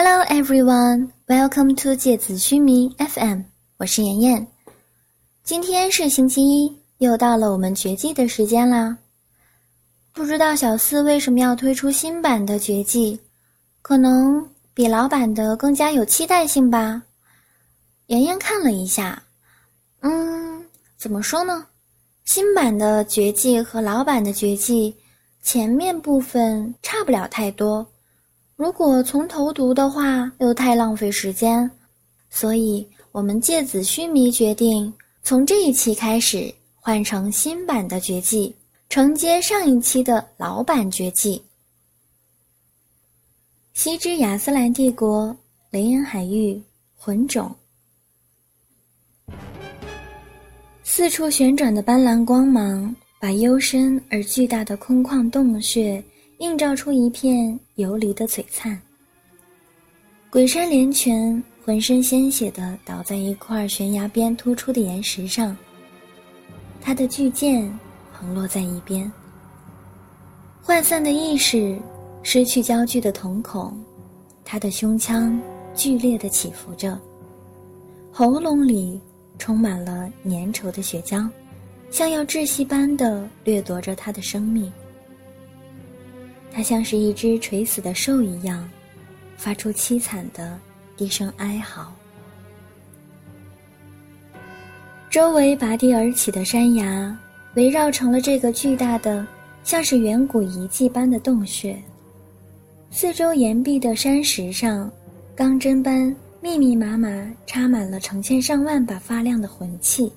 Hello everyone, welcome to 芥子须弥 FM，我是妍妍。今天是星期一，又到了我们绝技的时间啦。不知道小四为什么要推出新版的绝技，可能比老版的更加有期待性吧。妍妍看了一下，嗯，怎么说呢？新版的绝技和老版的绝技前面部分差不了太多。如果从头读的话，又太浪费时间，所以我们芥子须弥决定从这一期开始换成新版的绝技，承接上一期的老版绝技。西之亚斯兰帝国雷恩海域魂种，四处旋转的斑斓光芒，把幽深而巨大的空旷洞穴。映照出一片游离的璀璨。鬼山连泉浑身鲜血的倒在一块悬崖边突出的岩石上，他的巨剑横落在一边。涣散的意识，失去焦距的瞳孔，他的胸腔剧烈的起伏着，喉咙里充满了粘稠的血浆，像要窒息般的掠夺着他的生命。它像是一只垂死的兽一样，发出凄惨的低声哀嚎。周围拔地而起的山崖围绕成了这个巨大的、像是远古遗迹般的洞穴。四周岩壁的山石上，钢针般密密麻麻插满了成千上万把发亮的魂器。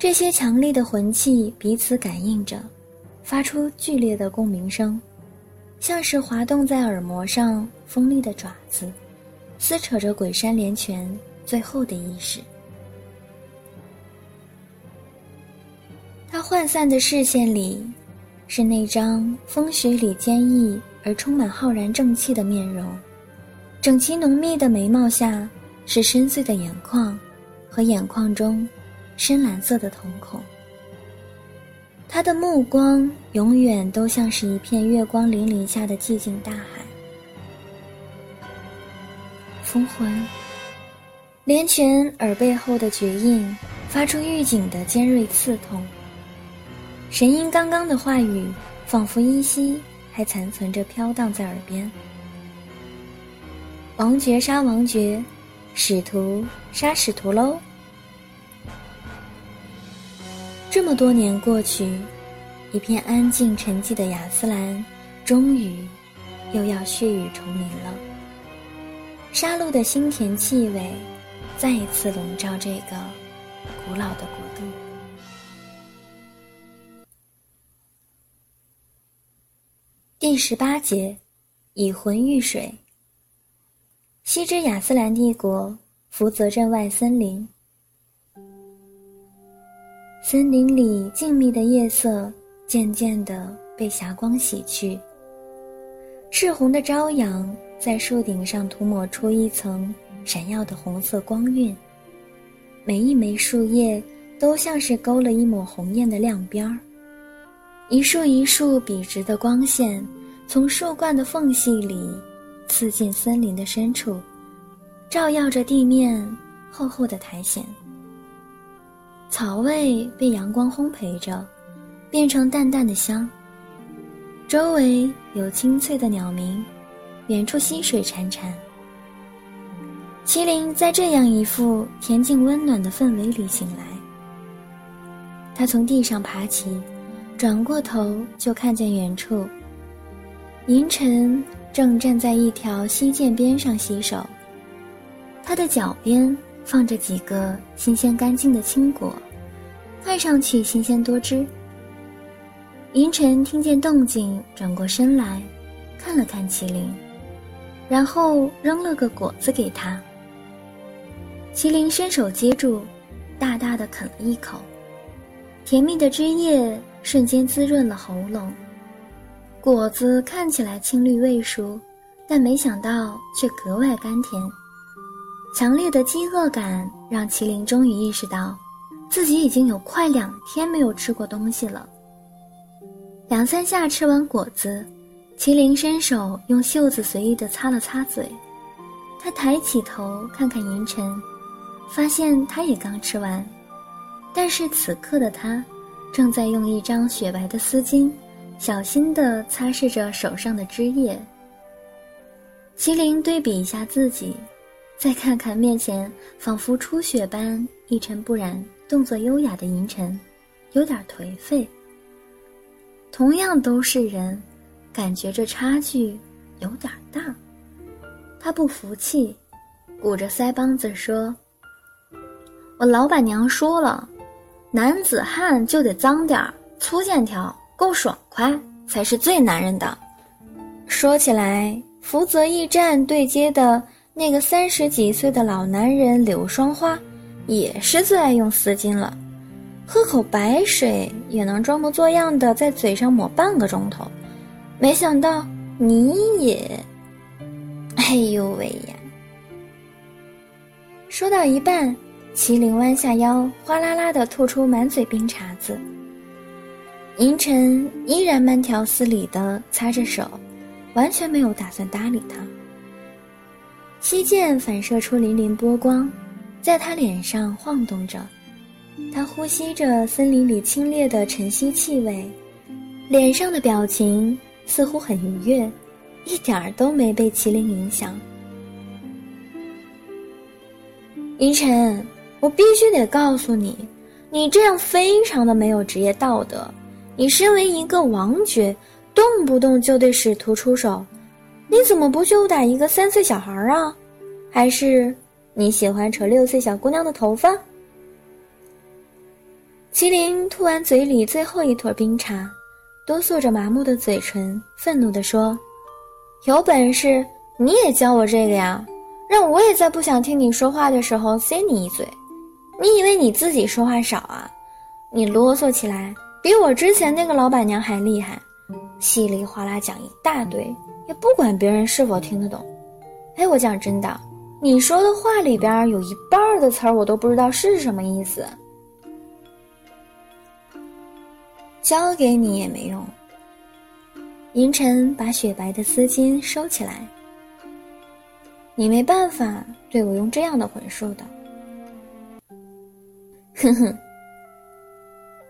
这些强力的魂器彼此感应着。发出剧烈的共鸣声，像是滑动在耳膜上锋利的爪子，撕扯着鬼山连泉最后的意识。他涣散的视线里，是那张风雪里坚毅而充满浩然正气的面容，整齐浓密的眉毛下是深邃的眼眶，和眼眶中深蓝色的瞳孔。他的目光永远都像是一片月光粼粼下的寂静大海。封魂，连泉耳背后的绝印发出预警的尖锐刺痛。神音刚刚的话语，仿佛依稀还残存着飘荡在耳边。王爵杀王爵，使徒杀使徒喽。这么多年过去，一片安静沉寂的雅斯兰，终于又要血雨重临了。杀戮的腥甜气味，再一次笼罩这个古老的国度。第十八节，以魂御水。西之雅斯兰帝国福泽镇外森林。森林里静谧的夜色渐渐地被霞光洗去。赤红的朝阳在树顶上涂抹出一层闪耀的红色光晕。每一枚树叶都像是勾了一抹红艳的亮边儿。一束一束笔直的光线从树冠的缝隙里刺进森林的深处，照耀着地面厚厚的苔藓。草味被阳光烘焙着，变成淡淡的香。周围有清脆的鸟鸣，远处溪水潺潺。麒麟在这样一副恬静温暖的氛围里醒来。他从地上爬起，转过头就看见远处，银尘正站在一条溪涧边上洗手。他的脚边。放着几个新鲜干净的青果，看上去新鲜多汁。银尘听见动静，转过身来，看了看麒麟，然后扔了个果子给他。麒麟伸手接住，大大的啃了一口，甜蜜的汁液瞬间滋润了喉咙。果子看起来青绿未熟，但没想到却格外甘甜。强烈的饥饿感让麒麟终于意识到，自己已经有快两天没有吃过东西了。两三下吃完果子，麒麟伸手用袖子随意的擦了擦嘴，他抬起头看看银尘，发现他也刚吃完，但是此刻的他，正在用一张雪白的丝巾，小心的擦拭着手上的汁液。麒麟对比一下自己，再看看面前仿佛初雪般一尘不染、动作优雅的银尘，有点颓废。同样都是人，感觉这差距有点大。他不服气，鼓着腮帮子说：“我老板娘说了，男子汉就得脏点儿、粗线条、够爽快，才是最男人的。”说起来。福泽驿站对接的那个三十几岁的老男人柳双花，也是最爱用丝巾了。喝口白水也能装模作样的在嘴上抹半个钟头。没想到你也……哎呦喂呀！说到一半，麒麟弯下腰，哗啦啦的吐出满嘴冰碴子。银尘依然慢条斯理的擦着手。完全没有打算搭理他。溪涧反射出粼粼波光，在他脸上晃动着，他呼吸着森林里清冽的晨曦气味，脸上的表情似乎很愉悦，一点儿都没被麒麟影响。云晨，我必须得告诉你，你这样非常的没有职业道德。你身为一个王爵。动不动就对使徒出手，你怎么不殴打一个三岁小孩啊？还是你喜欢扯六岁小姑娘的头发？麒麟吐完嘴里最后一坨冰茶，哆嗦着麻木的嘴唇，愤怒地说：“有本事你也教我这个呀，让我也在不想听你说话的时候塞你一嘴。你以为你自己说话少啊？你啰嗦起来比我之前那个老板娘还厉害。”稀里哗啦讲一大堆，也不管别人是否听得懂。哎，我讲真的，你说的话里边有一半的词儿我都不知道是什么意思。教给你也没用。银尘把雪白的丝巾收起来。你没办法对我用这样的魂术的。哼哼。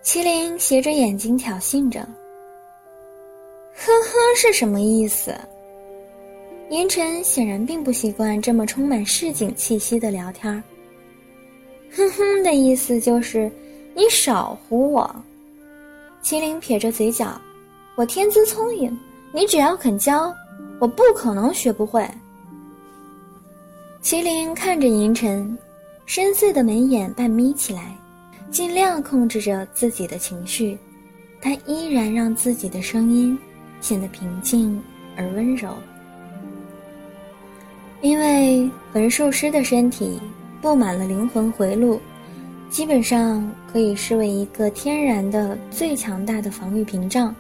麒麟斜着眼睛挑衅着。呵呵是什么意思？银尘显然并不习惯这么充满市井气息的聊天。哼哼的意思就是你少唬我。麒麟撇着嘴角，我天资聪颖，你只要肯教，我不可能学不会。麒麟看着银尘，深邃的眉眼半眯起来，尽量控制着自己的情绪，他依然让自己的声音。显得平静而温柔，因为魂术师的身体布满了灵魂回路，基本上可以视为一个天然的最强大的防御屏障。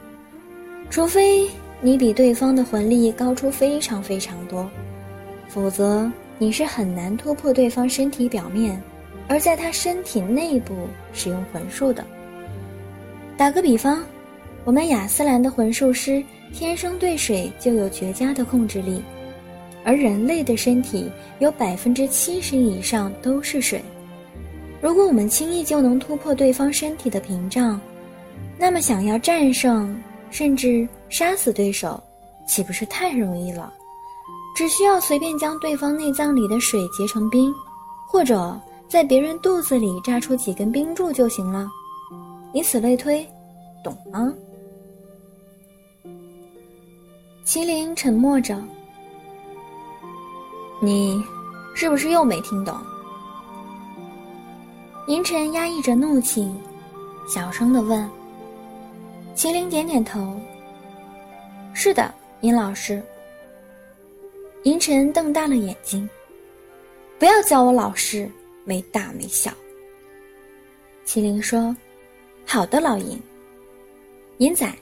除非你比对方的魂力高出非常非常多，否则你是很难突破对方身体表面，而在他身体内部使用魂术的。打个比方。我们亚斯兰的魂术师天生对水就有绝佳的控制力，而人类的身体有百分之七十以上都是水。如果我们轻易就能突破对方身体的屏障，那么想要战胜甚至杀死对手，岂不是太容易了？只需要随便将对方内脏里的水结成冰，或者在别人肚子里炸出几根冰柱就行了。以此类推，懂吗？麒麟沉默着，你是不是又没听懂？银尘压抑着怒气，小声的问。麒麟点点头。是的，银老师。银尘瞪大了眼睛，不要叫我老师，没大没小。麒麟说：“好的，老银。”银仔。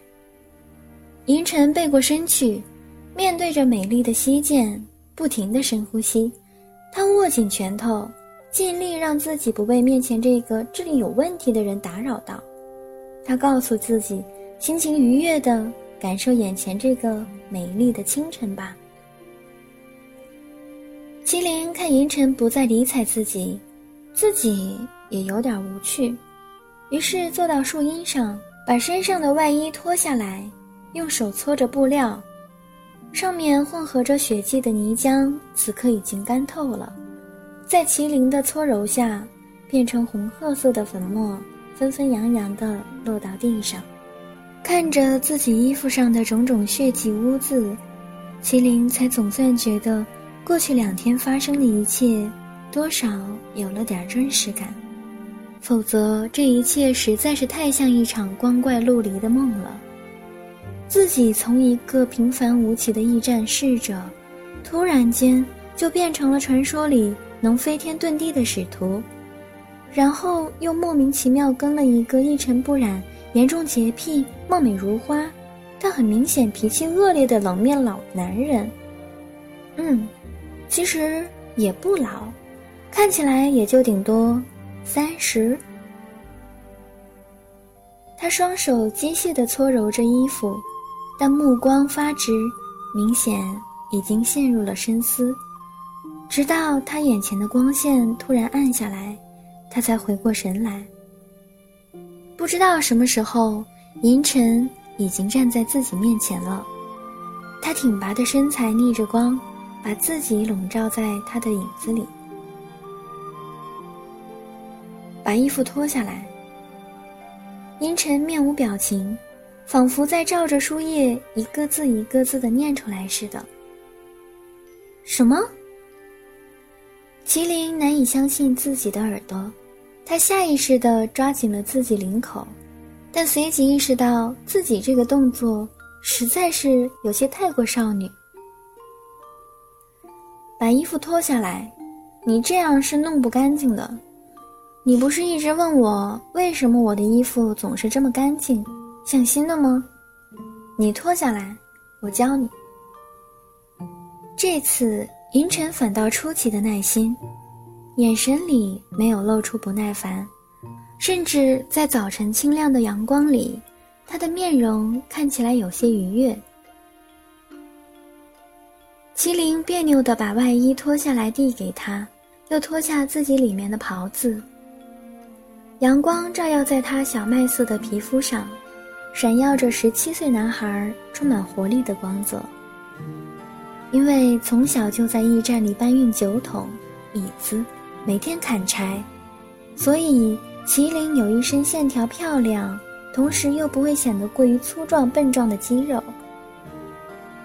银尘背过身去，面对着美丽的溪涧，不停的深呼吸。他握紧拳头，尽力让自己不被面前这个智力有问题的人打扰到。他告诉自己，心情愉悦的感受眼前这个美丽的清晨吧。麒麟看银尘不再理睬自己，自己也有点无趣，于是坐到树荫上，把身上的外衣脱下来，用手搓着布料，上面混合着血迹的泥浆，此刻已经干透了，在麒麟的搓揉下，变成红褐色的粉末。纷纷扬扬地落到地上，看着自己衣服上的种种血迹污渍，麒麟才总算觉得过去两天发生的一切多少有了点真实感。否则，这一切实在是太像一场光怪陆离的梦了。自己从一个平凡无奇的驿站侍者，突然间就变成了传说里能飞天遁地的使徒。然后又莫名其妙跟了一个一尘不染、严重洁癖、貌美如花，但很明显脾气恶劣的冷面老男人。嗯，其实也不老，看起来也就顶多三十。他双手机械地搓揉着衣服，但目光发直，明显已经陷入了深思。直到他眼前的光线突然暗下来。他才回过神来，不知道什么时候，银尘已经站在自己面前了。他挺拔的身材逆着光，把自己笼罩在他的影子里。把衣服脱下来。银尘面无表情，仿佛在照着书页一个字一个字的念出来似的。什么？麒麟难以相信自己的耳朵，他下意识地抓紧了自己领口，但随即意识到自己这个动作实在是有些太过少女。把衣服脱下来，你这样是弄不干净的。你不是一直问我为什么我的衣服总是这么干净，像新的吗？你脱下来，我教你。这次。银尘反倒出奇的耐心，眼神里没有露出不耐烦，甚至在早晨清亮的阳光里，他的面容看起来有些愉悦。麒麟别扭地把外衣脱下来递给他，又脱下自己里面的袍子。阳光照耀在他小麦色的皮肤上，闪耀着十七岁男孩充满活力的光泽。因为从小就在驿站里搬运酒桶、椅子，每天砍柴，所以麒麟有一身线条漂亮，同时又不会显得过于粗壮笨壮的肌肉。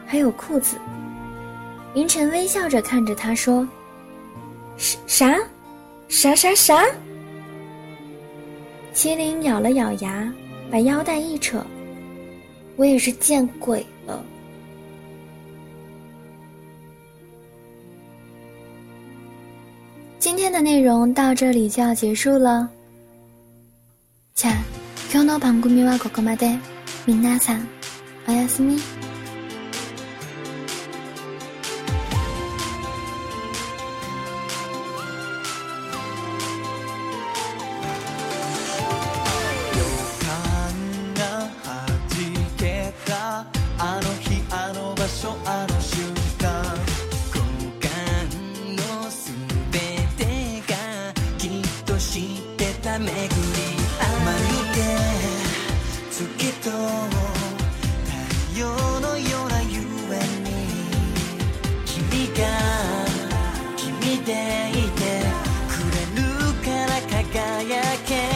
还有裤子。云晨微笑着看着他说：“啥？啥？啥啥啥？”麒麟咬了咬牙，把腰带一扯：“我也是见鬼了。”今天的内容到这里就要结束了。じゃ、今日の番組はここまで。皆さん、おやすみ。 I can't.